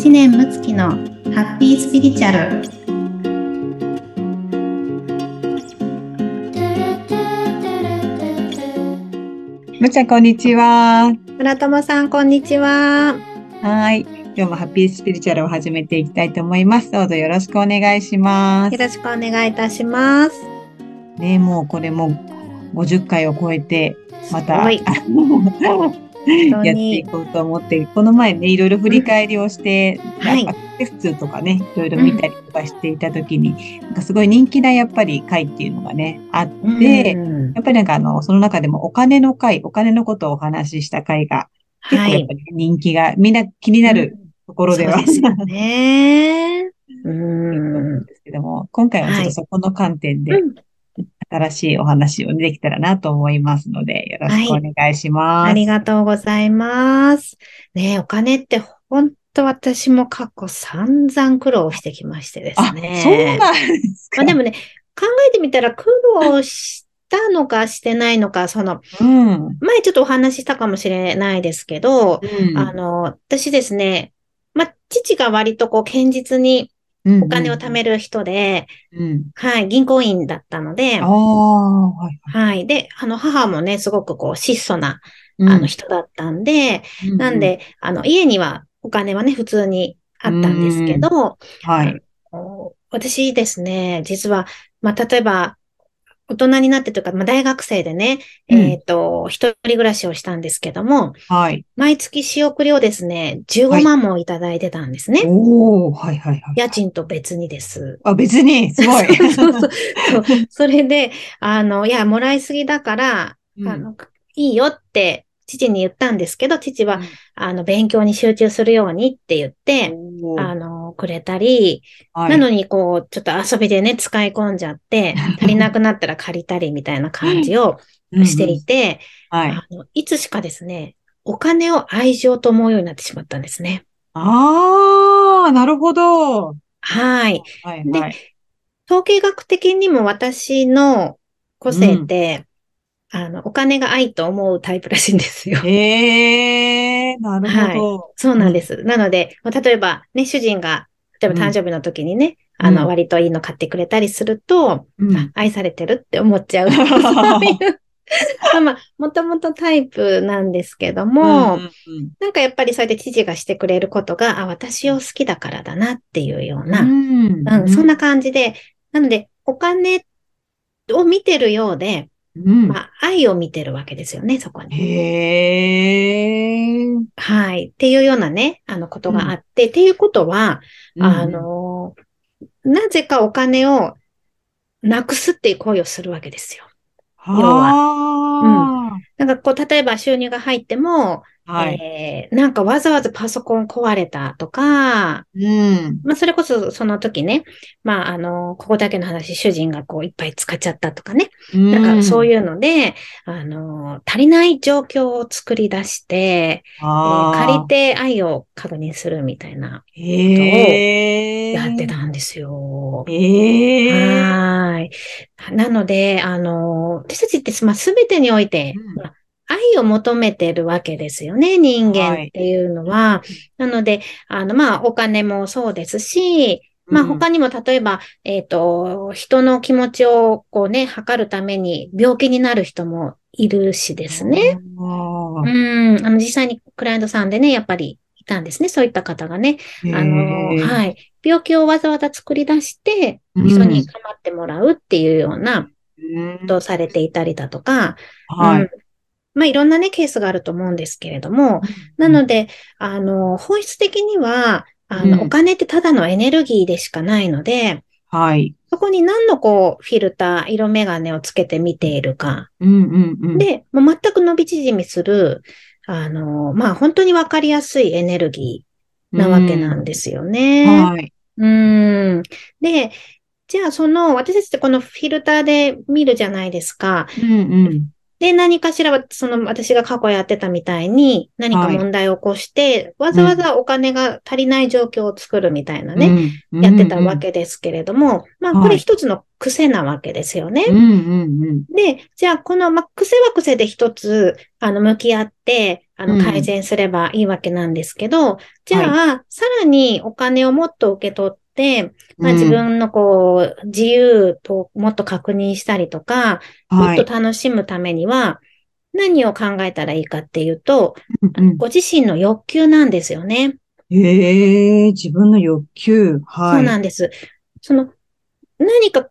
知念睦月のハッピースピリチュアルむちゃん、こんにちは。村友さんこんにちははい。今日もハッピースピリチュアルを始めていきたいと思います。どうぞよろしくお願いしますよ。ろしくお願いいたしますね、もうこれも50回を超えて、また、はい やっていこうと思って、この前ね、いろいろ振り返りをして、はいなんかテストとかね、いろいろ見たりとかしていたときに、なんかすごい人気なやっぱり回っていうのがね、あって、うん。やっぱりなんかあの、その中でもお金の回、お金のことをお話しした回が、結はい。構やっぱり人気が、みんな気になるところでは、そうですよね。うんですけども、今回はちょっとそこの観点でうん新しいお話をできたらなと思いますので、よろしくお願いします。ありがとうございます。ねえお金って本当私も過去散々苦労してきましてですあ、ね。そうなんですか。まあでもね、考えてみたら苦労したのかしてないのか、その、うん。前ちょっとお話ししたかもしれないですけど、うんあの、私ですね、まあ、父が割とこう、堅実にお金を貯める人で、うん。はい、銀行員だったのではい。はい。で、あの、母もね、すごくこう、質素な、うんあの、人だったんで、うなん、で、あの、家にはお金はね、普通にあったんですけど、はい。お私ですね、実は、まあ、例えば、大人になってというか、まあ、大学生でね、うんえっと、一人暮らしをしたんですけども、はい。毎月仕送りをですね、15はい万もいただいてたんですね。おおはいはいはい。家賃と別にです。あ、別に、すごい。そうそうそう それで、あの、いや、もらいすぎだから、うんあの、いいよって、父に言ったんですけど、父は、うんあの、勉強に集中するようにって言って、あの、くれたり、はいなのに、こう、ちょっと遊びでね、使い込んじゃって、足りなくなったら借りたりみたいな感じをしていて、うんうんはい。あのいつしかですね、お金を愛情と思うようになってしまったんですね。ああ、なるほど。はい。ではいはい。統計学的にも私の個性って、あの、お金が愛と思うタイプらしいんですよ。へえ、なるほど。そうなんです。なので、まあ例えばね、主人が、例えば誕生日の時にね、うん。あの、割といいの買ってくれたりすると、うん。あ愛されてるって思っちゃう。そういう。まあまあ、もともとタイプなんですけども、うんうんなんかやっぱりそうやって父がしてくれることが、あ、私を好きだからだなっていうような、うん。うん、そんな感じで、なので、お金を見てるようで、うんまあ、愛を見てるわけですよね、そこに。へえ。はい。っていうようなね、あの、ことがあって、っていうことは、あうん、の、なぜかお金をなくすっていう行為をするわけですよ。要はなんかこう、例えば収入が入っても、はい。えーなんかわざわざパソコン壊れたとか、うん。まあ、それこそその時ね、まあ、あの、ここだけの話、主人がこう、いっぱい使っちゃったとかね。なんかそうういうので、あの、足りない状況を作り出して、えーあ借りて愛を確認するみたいな、へえ。やってたんですよ。へえ。はーい。なので、あの、私たちって、まあ、すべてにおいて、うんまあ愛を求めてるわけですよね、人間っていうのは。なので、あの、まあ、お金もそうですし、まあ、他にも例えば、えっと、人の気持ちをこうね、測るために病気になる人もいるしですね。あうー。ん、あの、実際にクライアントさんでね、やっぱりいたんですね、そういった方がね。あの、い。はい。病気をわざわざ作り出して、うん人に構ってもらうっていうようなうんことをされていたりだとか、うんはい。まあ、いろんなね、ケースがあると思うんですけれども、なので、あの、本質的には、あの、うんお金ってただのエネルギーでしかないので、はい。そこに何のこう、フィルター、色眼鏡をつけて見ているか。うんうんうん。で、もう全く伸び縮みする、あの、まあ、本当にわかりやすいエネルギーなわけなんですよね。はい。うん。で、じゃあその、私たちってこのフィルターで見るじゃないですか。うんうん。で、何かしらは、その、私が過去やってたみたいに、何か問題を起こして、わざわざお金が足りない状況を作るみたいなね、うんやってたわ。けですけれども、まあ、こはいれ一つの癖なわけですよね。うんうんうん。で、じゃあ、この、まあ、癖は癖で一つ、あの、向き合って、あの、改善すればいいわけなんですけど、じゃあ、さらにお金をもっと受け取って、まあ自分のこう、自由ともっと確認したりとか、もっと楽しむためには、何を考えたらいいかっていうと、ご自身の欲求なんですよね。ええー、自分の欲求。はい。そうなんです。その、何か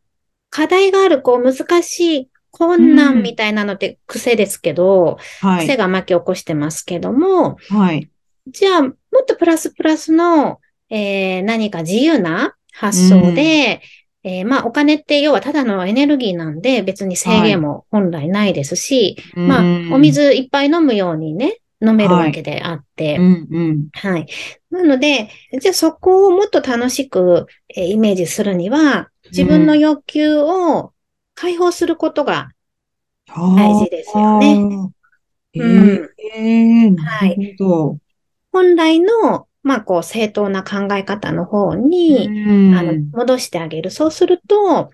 課題がある、こう、難しい困難みたいなのって癖ですけど、うん、癖が巻き起こしてますけども、はい。じゃあ、もっとプラスプラスの、えー、何か自由な発想で、うん、えー、まあ、お金って要はただのエネルギーなんで、別に制限も本来ないですし、はい、まあ、お水いっぱい飲むようにね、飲めるわけであって、はい。うんうん、はい。なので、じゃあそこをもっと楽しく、えー、イメージするには、自分の欲求を解放することが大事ですよね。うん。えー、なるほど。本来の、まあ、こう、正当な考え方の方に、あの、戻してあげる。そうすると、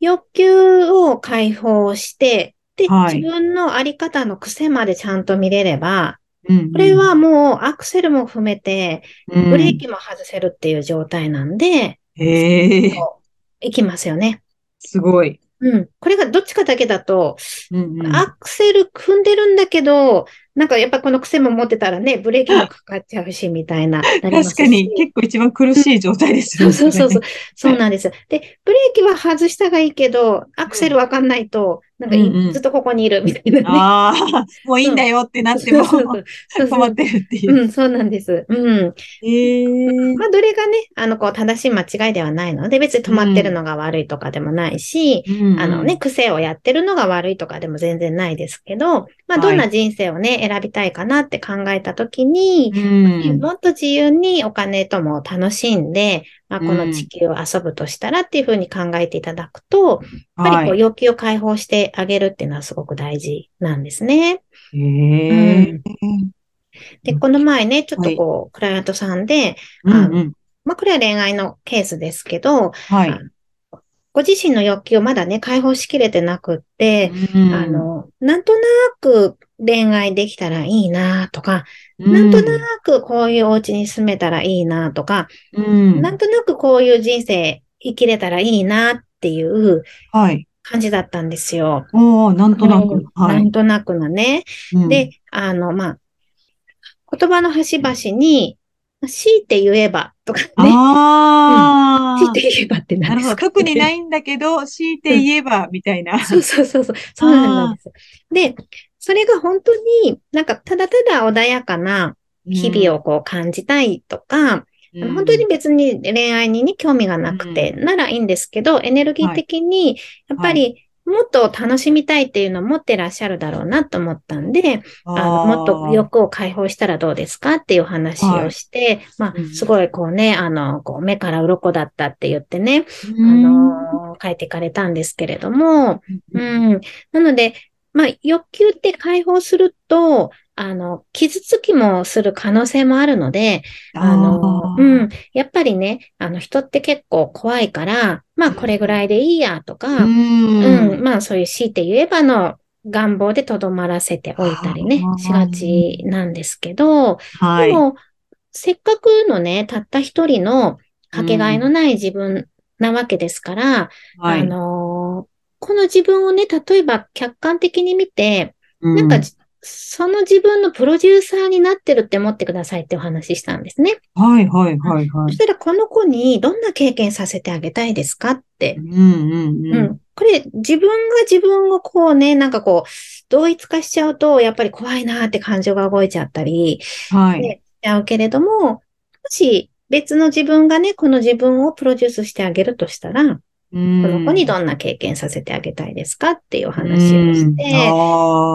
欲求を解放して、で、はい、自分のあり方の癖までちゃんと見れれば、うんうん、これはもうアクセルも踏めて、ブレーキも外せるっていう状態なんで、うん、へえ。いきますよね。すごい。うん。これがどっちかだけだと、うんうん、アクセル踏んでるんだけど、なんかやっぱこの癖も持ってたらね、ブレーキもかかっちゃうし、みたいな な。確かに、結構一番苦しい状態ですよね、そうそうそう。そうなんです。で、ブレーキは外したがいいけど、アクセルわかんないと、なんか、うんうん、ずっとここにいるみたいなね。ああ、もういいんだよってなっても、止まってるっていう。うん、そうなんです。うん。ええー、まあ、どれがね、あの、こう、正しい間違いではないの。で、別に止まってるのが悪いとかでもないし、うん、あのね、癖をやってるのが悪いとかでも全然ないですけど、まあ、どんな人生をね、はい、選びたいかなって考えたときに、うん、もっと自由にお金とも楽しんで、まあ、この地球を遊ぶとしたらっていうふうに考えていただくと、やっぱりこう要求を解放してあげるっていうのはすごく大事なんですね。で、この前ね、ちょっとこう、クライアントさんで、まあ、これは恋愛のケースですけど、はい、ご自身の欲求をまだね、解放しきれてなくって、うん、あの、なんとなく恋愛できたらいいなとか、うん、なんとなくこういうお家に住めたらいいなとか、うん、なんとなくこういう人生生きれたらいいなっていう感じだったんですよ。おなんとなく、はい。なんとなくのね。で、あの、まあ、言葉の端々に、強いて言えばとかね。ああ、強いて言えばってなるほど。特にないんだけど、強いて言えば、みたいな。そうそうそうそう。そうなんです。で、それが本当になんかただただ穏やかな日々をこう感じたいとか、うん、本当に別に恋愛に、ね、興味がなくて、ならいいんですけど、エネルギー的に、やっぱりもっと楽しみたいっていうのを持ってらっしゃるだろうなと思ったんで、あのもっと欲を解放したらどうですかっていう話をして、はい、まあ、すごいこうね、あの、こう目から鱗だったって言ってね、あの、書いていかれたんですけれども、うん。なので、まあ、欲求って解放すると、あの、傷つきもする可能性もあるので、あの、うん、やっぱりね、あの、人って結構怖いから、まあ、これぐらいでいいやとか、うん、うん、まあ、そういう強いて言えばの願望でとどまらせておいたりね、しがちなんですけど、はい、でも、せっかくのね、たった一人のかけがえのない自分なわけですから、はい、あの、この自分をね、例えば客観的に見て、なんかその自分のプロデューサーになってるって思ってくださいってお話ししたんですね。はいはいはいはい。そしたらこの子にどんな経験させてあげたいですかって。うんうんうん。うん。これ自分が自分をこうね、なんかこう、同一化しちゃうと、やっぱり怖いなって感情が動いちゃったり、はい。しちゃうけれども、もし別の自分がね、この自分をプロデュースしてあげるとしたら、この子にどんな経験させてあげたいですかっていう話をして、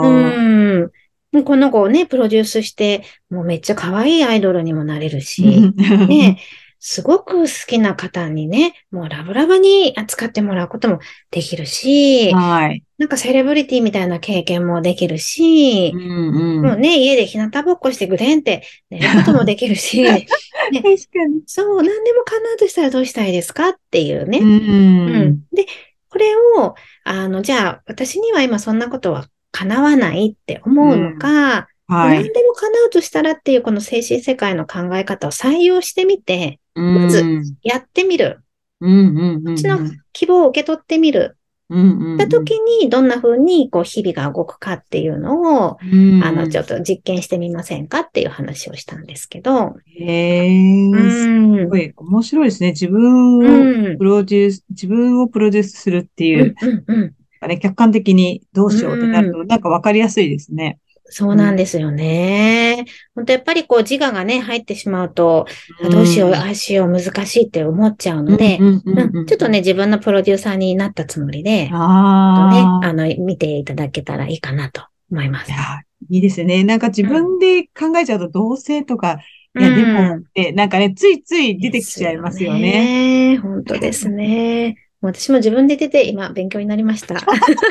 うん。この子をね、プロデュースして、もうめっちゃ可愛いアイドルにもなれるし、ね、すごく好きな方にね、もうラブラブに扱ってもらうこともできるし、はい。なんかセレブリティみたいな経験もできるし、うんうん、もうね、家で日向ぼっこしてぐでんって寝ることもできるし、ね、確かに。そう、何でも叶うとしたらどうしたいですかっていうね。うん、うん、で、これを、あの、じゃあ、私には今そんなことは叶わないって思うのか、はい。何でも叶うとしたらっていうこの精神世界の考え方を採用してみて、まずやってみる。うんうんうん、うちの希望を受け取ってみる。うんった時に、どんな風に、こう、日々が動くかっていうのを、うん、あの、ちょっと実験してみませんかっていう話をしたんですけど。へえ、すごい面白いですね。自分をプロデュース、うん、自分をプロデュースするっていう、うんうんうん、客観的にどうしようってなると、なんかわかりやすいですね。そうなんですよね。本当やっぱりこう自我がね、入ってしまうと、うん、どうしよう、ああしよう、難しいって思っちゃうので、ちょっとね、自分のプロデューサーになったつもりで、あね、あの、見ていただけたらいいかなと思います。いや、いいですね。なんか自分で考えちゃうと、同性とか、いや、でも、って、なんかね、ついつい出てきちゃいますよね。ね本当ですね。私も自分で出て、今、勉強になりました。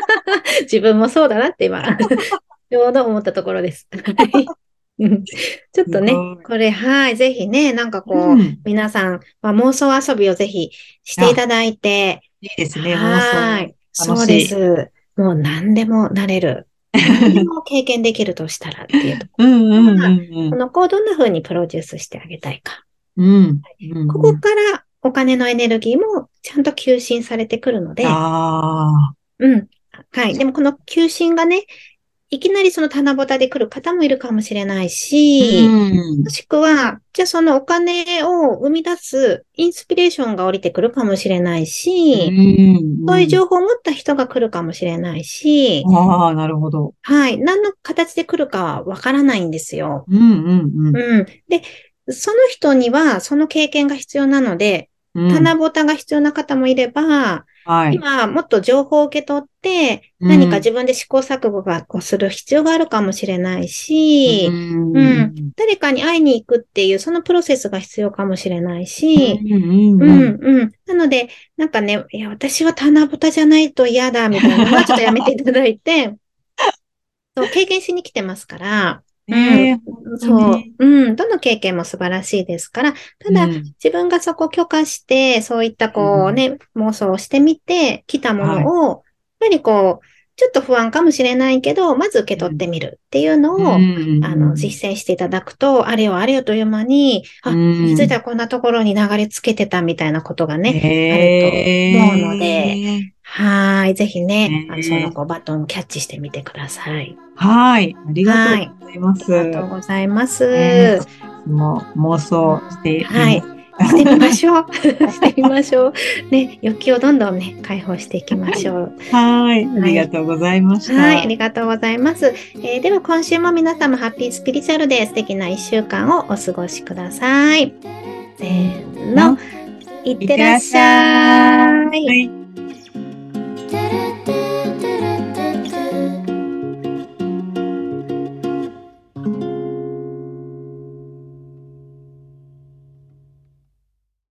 自分もそうだなって今、ちょうど思ったところです。ちょっとね、これ、はい、ぜひね、なんかこう、うん、皆さん、まあ、妄想遊びをぜひしていただいて。いいですね、はい。そうです。もう何でもなれる。何でも経験できるとしたらっていうところ。うんうんうんうん、この子をどんな風にプロデュースしてあげたいか。うん、ここからお金のエネルギーもちゃんと吸収されてくるので。あうん。はい。でもこの吸収がね、いきなりその棚ぼたで来る方もいるかもしれないし、うん、もしくは、じゃあそのお金を生み出すインスピレーションが降りてくるかもしれないし、うん、そういう情報を持った人が来るかもしれないし、ああ、なるほど。はい。何の形で来るかはわからないんですよ。うんうんうん。うん。で、その人にはその経験が必要なので、棚ぼたが必要な方もいれば、はい、今、もっと情報を受け取って、何か自分で試行錯誤がをする必要があるかもしれないし、うん、うん、誰かに会いに行くっていう、そのプロセスが必要かもしれないし、うん、うん、うん。なので、なんかね、いや、私は棚ぼたじゃないと嫌だ、みたいなのはちょっとやめていただいて、そう経験しに来てますから、えー、そう。うん。どの経験も素晴らしいですから、ただ、うん、自分がそこを許可して、そういったこうね、うん、妄想をしてみて、来たものを、はい、やっぱりこう、ちょっと不安かもしれないけど、まず受け取ってみるっていうのを、うん、あの、実践していただくと、あれよあれよという間に、あ、気づいたらこんなところに流れ着けてたみたいなことがね、あると思うので、はい。ぜひね、あのその子バトンをキャッチしてみてください。はい。ありがとうございます。ありがとうございます。えー、もう妄想してはい。してみましょう。してみましょう。ね、欲求をどんどんね、解放していきましょう。はい。ありがとうございました。はい。ありがとうございます。えー、では今週も皆様ハッピースピリチュアルで素敵な一週間をお過ごしください。せーの。いってらっしゃい。